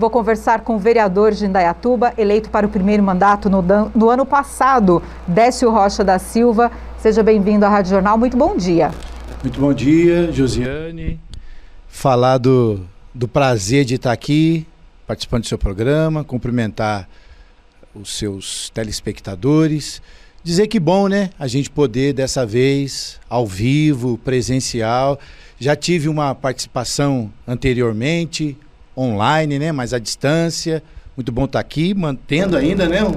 Vou conversar com o vereador de Indaiatuba, eleito para o primeiro mandato no, no ano passado, Décio Rocha da Silva. Seja bem-vindo à Rádio Jornal. Muito bom dia. Muito bom dia, Josiane. Falar do, do prazer de estar aqui, participando do seu programa, cumprimentar os seus telespectadores. Dizer que bom, né? A gente poder dessa vez, ao vivo, presencial. Já tive uma participação anteriormente, online, né? Mas à distância. Muito bom estar aqui, mantendo ainda, né? Um,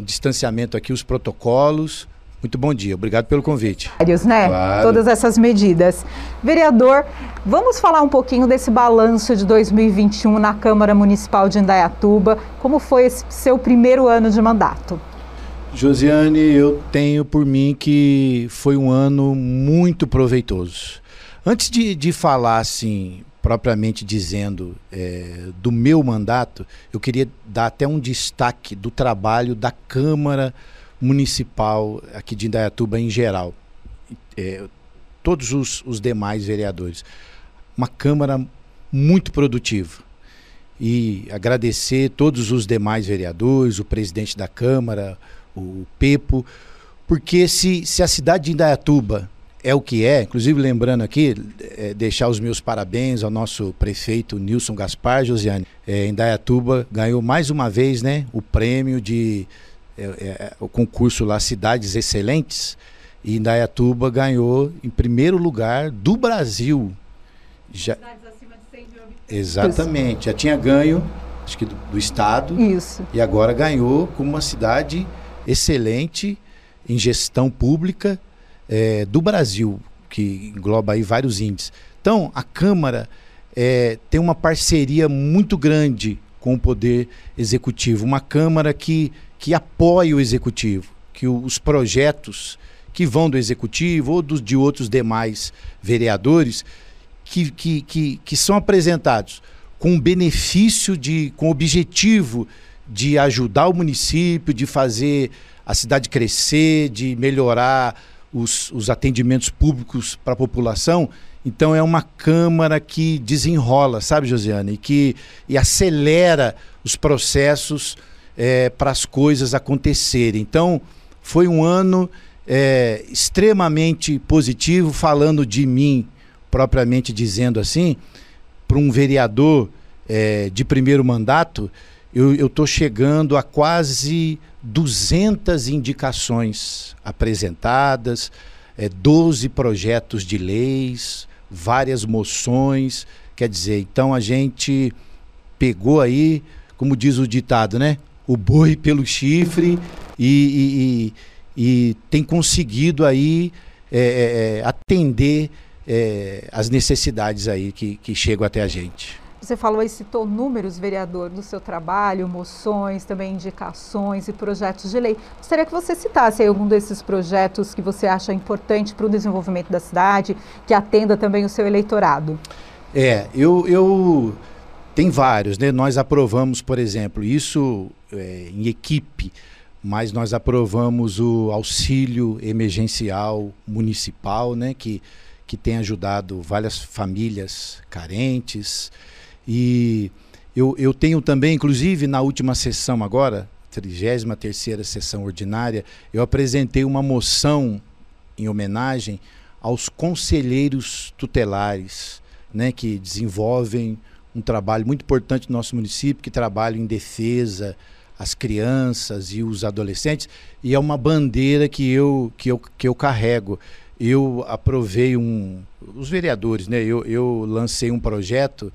um distanciamento aqui, os protocolos. Muito bom dia, obrigado pelo convite. Vários, né? Claro. Todas essas medidas. Vereador, vamos falar um pouquinho desse balanço de 2021 na Câmara Municipal de Indaiatuba. Como foi esse seu primeiro ano de mandato? Josiane, eu tenho por mim que foi um ano muito proveitoso. Antes de, de falar assim, propriamente dizendo, é, do meu mandato, eu queria dar até um destaque do trabalho da Câmara Municipal aqui de Indaiatuba em geral. É, todos os, os demais vereadores. Uma Câmara muito produtiva. E agradecer todos os demais vereadores, o presidente da Câmara, o Pepo, porque se, se a cidade de Indaiatuba é o que é. Inclusive, lembrando aqui, é, deixar os meus parabéns ao nosso prefeito Nilson Gaspar Josiane. É, em Dayatuba ganhou mais uma vez né, o prêmio de é, é o concurso lá Cidades Excelentes. E em Dayatuba ganhou em primeiro lugar do Brasil. Já... Cidades acima de 100 mil habitantes. Exatamente. Já tinha ganho, acho que do, do estado. Isso. E agora ganhou como uma cidade excelente em gestão pública é, do Brasil, que engloba aí vários índices. Então, a Câmara é, tem uma parceria muito grande com o Poder Executivo, uma Câmara que, que apoia o Executivo, que o, os projetos que vão do Executivo ou dos, de outros demais vereadores que, que, que, que são apresentados com benefício de, com objetivo de ajudar o município, de fazer a cidade crescer, de melhorar os, os atendimentos públicos para a população. Então é uma Câmara que desenrola, sabe, Josiane? E que e acelera os processos é, para as coisas acontecerem. Então foi um ano é, extremamente positivo, falando de mim, propriamente dizendo assim, para um vereador é, de primeiro mandato, eu estou chegando a quase 200 indicações apresentadas, é, 12 projetos de leis, várias moções. Quer dizer, então a gente pegou aí, como diz o ditado, né? O boi pelo chifre e, e, e, e tem conseguido aí é, é, é atender é, as necessidades aí que, que chegam até a gente. Você falou e citou números, vereador, do seu trabalho, moções, também indicações e projetos de lei. Gostaria que você citasse algum desses projetos que você acha importante para o desenvolvimento da cidade, que atenda também o seu eleitorado. É, eu, eu tem vários, né? Nós aprovamos, por exemplo, isso é, em equipe, mas nós aprovamos o auxílio emergencial municipal, né? Que, que tem ajudado várias famílias carentes. E eu, eu tenho também, inclusive na última sessão agora, 33 sessão ordinária, eu apresentei uma moção em homenagem aos conselheiros tutelares, né, que desenvolvem um trabalho muito importante no nosso município, que trabalham em defesa às crianças e os adolescentes, e é uma bandeira que eu, que eu, que eu carrego. Eu aprovei um. Os vereadores, né? Eu, eu lancei um projeto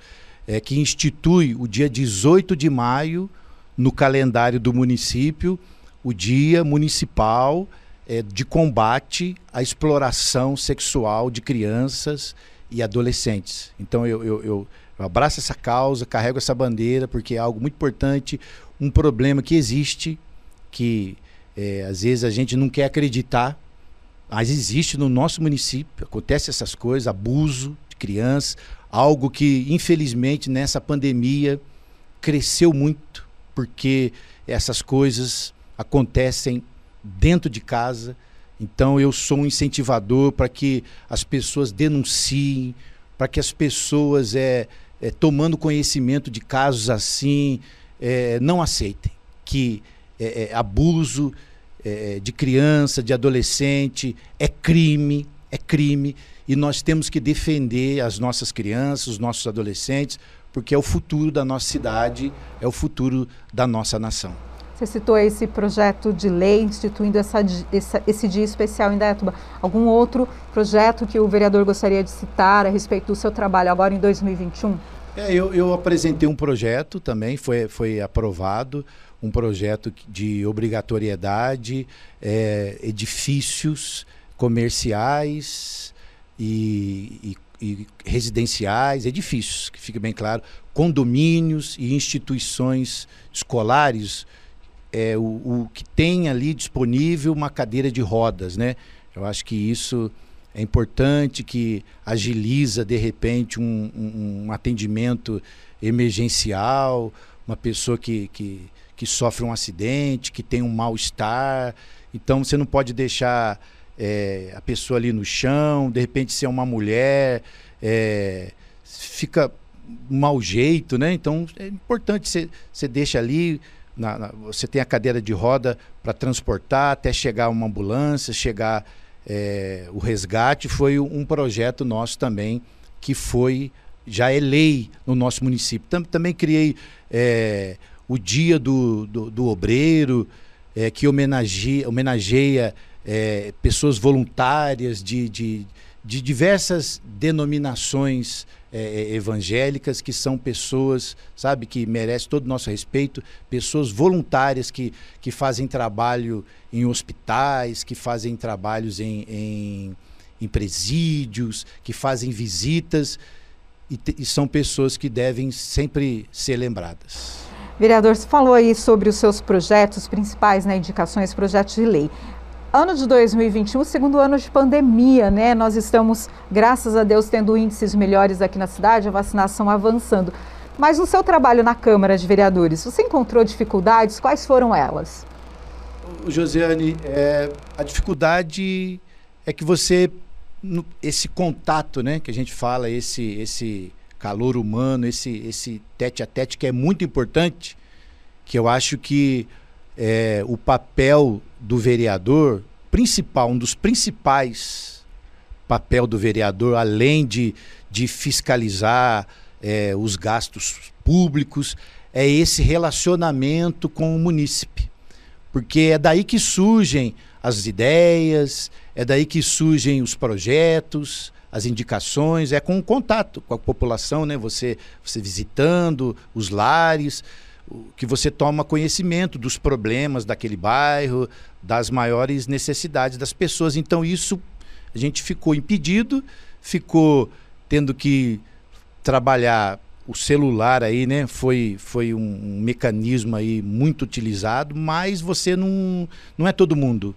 é, que institui o dia 18 de maio no calendário do município, o Dia Municipal é, de Combate à Exploração Sexual de Crianças e Adolescentes. Então eu, eu, eu, abraço essa causa, carrego essa bandeira, porque é algo muito importante, um problema que existe, que é, às vezes a gente não quer acreditar, mas existe no nosso município, acontece essas coisas, abuso de crianças, algo que infelizmente nessa pandemia cresceu muito, porque essas coisas acontecem dentro de casa. Então eu sou um incentivador para que as pessoas denunciem, para que as pessoas é, é, tomando conhecimento de casos assim, é, não aceitem que é, é abuso é, de criança, de adolescente é crime, é crime e nós temos que defender as nossas crianças, os nossos adolescentes, porque é o futuro da nossa cidade, é o futuro da nossa nação. Você citou esse projeto de lei instituindo essa, essa, esse dia especial em Dayatuba. Algum outro projeto que o vereador gostaria de citar a respeito do seu trabalho agora em 2021? É, eu, eu apresentei um projeto também, foi, foi aprovado, um projeto de obrigatoriedade, é, edifícios comerciais e, e, e, residenciais, edifícios, que fique bem claro, condomínios e instituições escolares é, o, o que tem ali disponível uma cadeira de rodas, né? Eu acho que isso é importante, que agiliza de repente um, um, um atendimento emergencial, uma pessoa que, que, que sofre um acidente, que tem um mal-estar. Então você não pode deixar é, a pessoa ali no chão, de repente ser uma mulher, é, fica um mau jeito, né? Então é importante você, você deixa ali na, na, você tem a cadeira de roda para transportar até chegar uma ambulância, chegar é, o resgate. Foi um projeto nosso também que foi já é lei no nosso município. Tam, também criei é, o Dia do, do, do Obreiro, é, que homenageia, homenageia é, pessoas voluntárias de, de, de diversas denominações é, é, evangélicas, que são pessoas, sabe, que merecem todo o nosso respeito, pessoas voluntárias que, que fazem trabalho em hospitais, que fazem trabalhos em, em, em presídios, que fazem visitas, e, e são pessoas que devem sempre ser lembradas. Vereador, você falou aí sobre os seus projetos principais, né, indicações, projetos de lei. Ano de 2021, segundo ano de pandemia, né? Nós estamos, graças a Deus, tendo índices melhores aqui na cidade, a vacinação avançando. Mas no seu trabalho na Câmara de Vereadores, você encontrou dificuldades? Quais foram elas? Josiane, é, a dificuldade é que você, esse contato, né, que a gente fala, esse, esse calor humano, esse, esse tete a tete que é muito importante, que eu acho que é, o papel do vereador principal, um dos principais papel do vereador, além de, de fiscalizar é, os gastos públicos, é esse relacionamento com o munícipe. Porque é daí que surgem as ideias, é daí que surgem os projetos, as indicações, é com o contato com a população, né? Você, você visitando os lares, que você toma conhecimento dos problemas daquele bairro, das maiores necessidades das pessoas. Então isso a gente ficou impedido, ficou tendo que trabalhar o celular aí, né? Foi, foi um, mecanismo aí muito utilizado, mas você não, não é todo mundo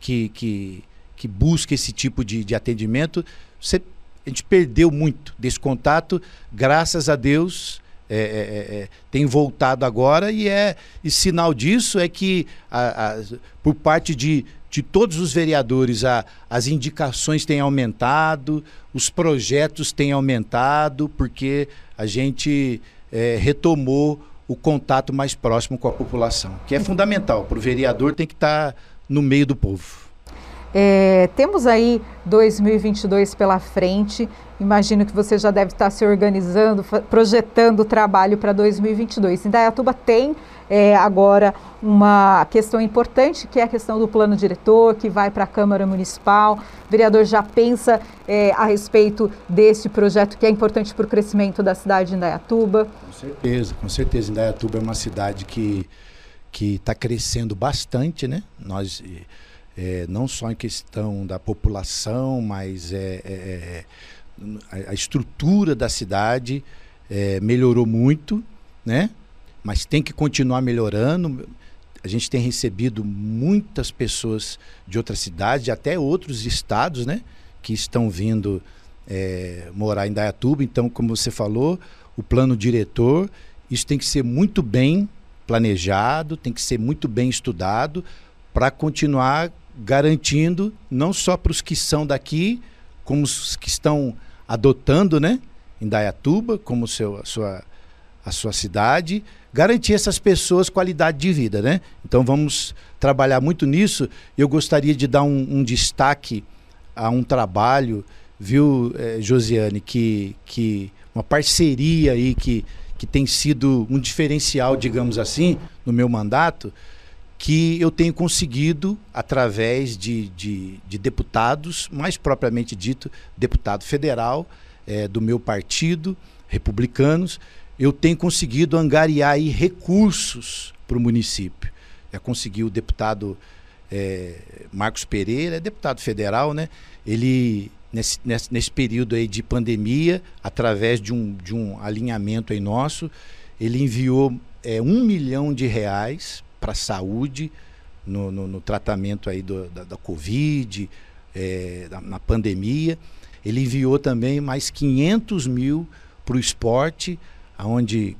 que, que, que busca esse tipo de, de atendimento. Você, a gente perdeu muito desse contato, graças a Deus é, é, tem voltado agora e é e sinal disso é que a, a, por parte de, de todos os vereadores a, as indicações têm aumentado, os projetos têm aumentado, porque a gente é, retomou o contato mais próximo com a população, que é fundamental. Para o vereador tem que estar tá no meio do povo. É, temos aí 2022 pela frente. Imagino que você já deve estar se organizando, projetando o trabalho para 2022. Em Dayatuba tem é, agora uma questão importante, que é a questão do plano diretor, que vai para a Câmara Municipal. O vereador já pensa é, a respeito desse projeto que é importante para o crescimento da cidade de Indaiatuba? Com certeza, com certeza. Indaiatuba é uma cidade que está crescendo bastante, né? Nós é, não só em questão da população, mas é, é, é a, a, estrutura da cidade é, melhorou muito, né? mas tem que continuar melhorando. A gente tem recebido muitas pessoas de outras cidades, até outros estados, né? que estão vindo é, morar em Dayatuba. Então, como você falou, o plano diretor, isso tem que ser muito bem planejado, tem que ser muito bem estudado para continuar garantindo não só para os que são daqui, como os que estão adotando, né? Indaiatuba como seu, a, sua, a sua cidade, garantir essas pessoas qualidade de vida, né? Então vamos trabalhar muito nisso. Eu gostaria de dar um, um destaque a um trabalho, viu, eh, Josiane, que, que uma parceria aí que, que tem sido um diferencial, digamos assim, no meu mandato, que eu tenho conseguido, através de, de, de deputados, mais propriamente dito, deputado federal é, do meu partido, republicanos, eu tenho conseguido angariar recursos para o município. Já consegui o deputado é, Marcos Pereira, é deputado federal, né? Ele, nesse, nesse, nesse período aí de pandemia, através de um, de um alinhamento aí nosso, ele enviou é, um milhão de reais para a saúde, no, no, no, tratamento aí do, da, da Covid, é, da, na pandemia. Ele enviou também mais 500 mil para o esporte, onde,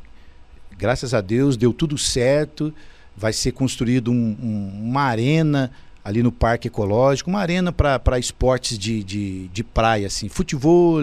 graças a Deus, deu tudo certo. Vai ser construído um, um, uma arena ali no Parque Ecológico, uma arena para esportes de, de, de, praia, assim, futebol,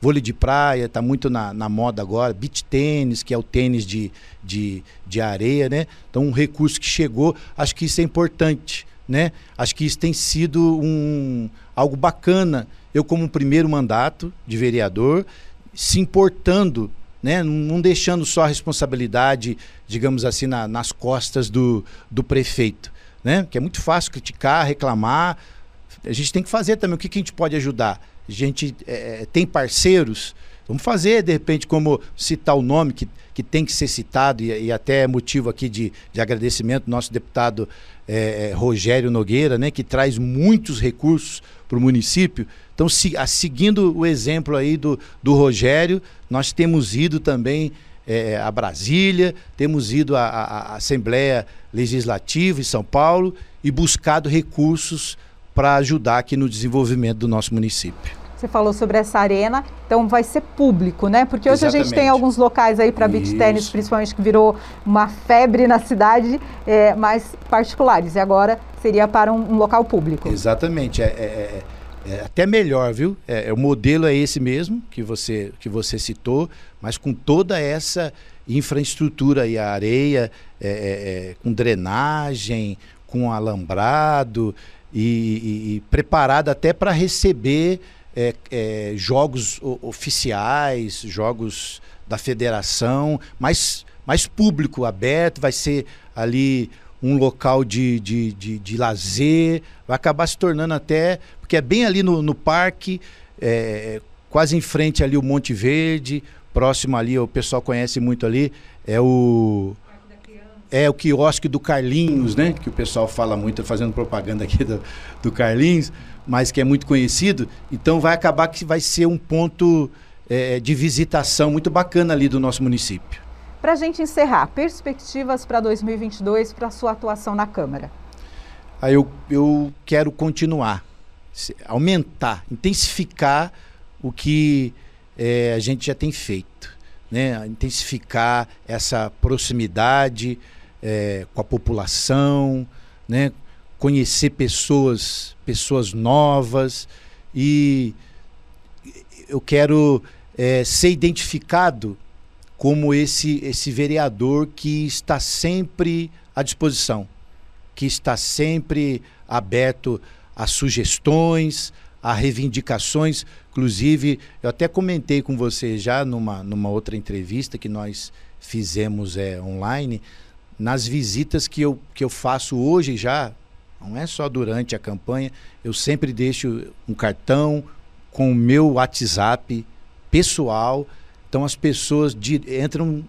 vôlei de praia, está muito na, na moda agora, beach tênis, que é o tênis de, de, de areia, né? Então, um recurso que chegou, acho que isso é importante, né? Acho que isso tem sido um, algo bacana. Eu, como primeiro mandato de vereador, se importando né? não deixando só a responsabilidade, digamos assim, na, nas costas do, do prefeito né? Que é muito fácil criticar, reclamar. A gente tem que fazer também o que, que a gente pode ajudar. A gente é, é, tem parceiros. Vamos fazer, de repente, como citar o nome que, que tem que ser citado, e, e até é motivo aqui de, de agradecimento nosso deputado é, é, Rogério Nogueira, né, que traz muitos recursos para o município. Então, se, a, seguindo o exemplo aí do, do Rogério, nós temos ido também é, a Brasília, temos ido à, à Assembleia Legislativa em São Paulo e buscado recursos para ajudar aqui no desenvolvimento do nosso município. Você falou sobre essa arena, então vai ser público, né? Porque hoje Exatamente. a gente tem alguns locais aí para beach tênis, principalmente que virou uma febre na cidade, é, mais particulares. E agora seria para um, um local público. Exatamente. É, é, é até melhor, viu? É, é, o modelo é esse mesmo que você, que você citou, mas com toda essa infraestrutura e a areia, é, é, é, com drenagem, com alambrado e, e, e preparado até para receber é, jogos oficiais, jogos da federação, mais, mais público, aberto, vai ser ali um local de, de, de, de lazer, vai acabar se tornando até, porque é bem ali no, no parque, é, quase em frente ali o Monte Verde, próximo ali, o pessoal conhece muito ali, é o é o quiosque do Carlinhos, né? Que o pessoal fala muito, fazendo propaganda aqui do, do Carlinhos, mas que é muito conhecido. Então vai acabar que vai ser um ponto é, de visitação muito bacana ali do nosso município. Para a gente encerrar, perspectivas para 2022 para a sua atuação na Câmara? Aí eu, eu quero continuar, aumentar, intensificar o que é, a gente já tem feito. Né? Intensificar essa proximidade é, com a população, né? conhecer pessoas, pessoas novas e eu quero é, ser identificado como esse, esse vereador que está sempre à disposição, que está sempre aberto a sugestões, a reivindicações. Inclusive, eu até comentei com você já numa, numa outra entrevista que nós fizemos é, online, nas visitas que eu, que eu faço hoje já, não é só durante a campanha, eu sempre deixo um cartão com o meu WhatsApp pessoal então as pessoas di entram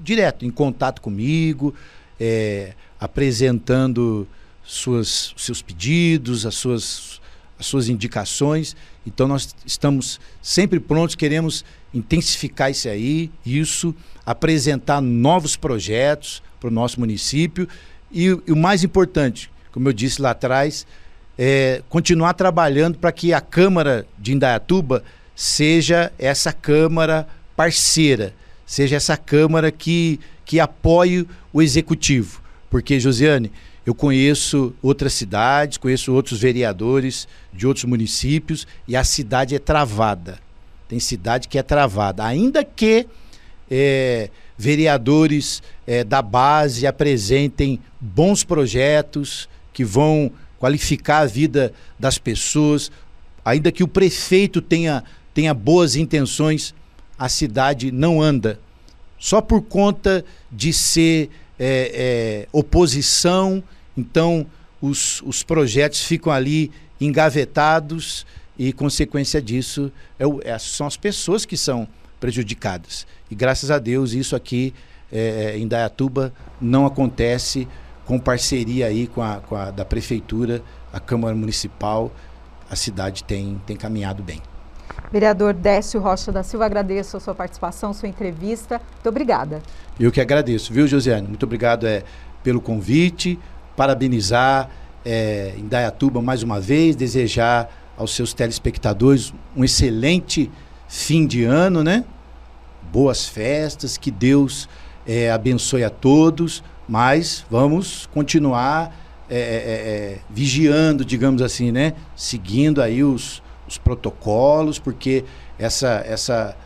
direto em contato comigo, é, apresentando suas, seus pedidos, as suas, as suas indicações. Então nós estamos sempre prontos, queremos intensificar isso aí, isso, apresentar novos projetos para o nosso município e, e, o mais importante, como eu disse lá atrás, é continuar trabalhando para que a Câmara de Indaiatuba seja essa Câmara parceira, seja essa Câmara que, que apoie o Executivo. Porque, Josiane, eu conheço outras cidades, conheço outros vereadores de outros municípios e a cidade é travada. Tem cidade que é travada. Ainda que é, vereadores é, da base apresentem bons projetos que vão qualificar a vida das pessoas, ainda que o prefeito tenha, tenha boas intenções, a cidade não anda. Só por conta de ser é, oposição, então os, os projetos ficam ali engavetados e, consequência disso, é, é, são as pessoas que são prejudicadas. E graças a Deus isso aqui é, em Dayatuba não acontece com parceria aí com a, com a da prefeitura, a Câmara Municipal, a cidade tem, tem caminhado bem. Vereador Décio Rocha da Silva, agradeço a sua participação, sua entrevista. Muito obrigada. Eu que agradeço, viu, Josiane? Muito obrigado é, pelo convite, parabenizar é, Indaiatuba mais uma vez, desejar aos seus telespectadores um excelente fim de ano, né? Boas festas, que Deus é, abençoe a todos, mas vamos continuar é, é, é vigiando, digamos assim, né? Seguindo aí os, os protocolos, porque essa, essa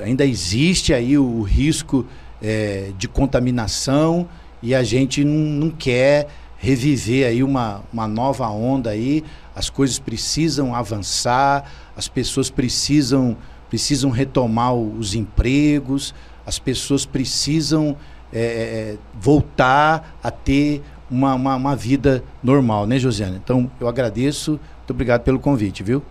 ainda existe aí o, o risco é, de contaminação e a gente não, não quer reviver aí uma, uma nova onda aí. As coisas precisam avançar, as pessoas precisam precisam retomar os empregos, as pessoas precisam é, é, voltar a ter uma, uma, uma vida normal, né, Josiane? Então, eu agradeço, muito obrigado pelo convite, viu?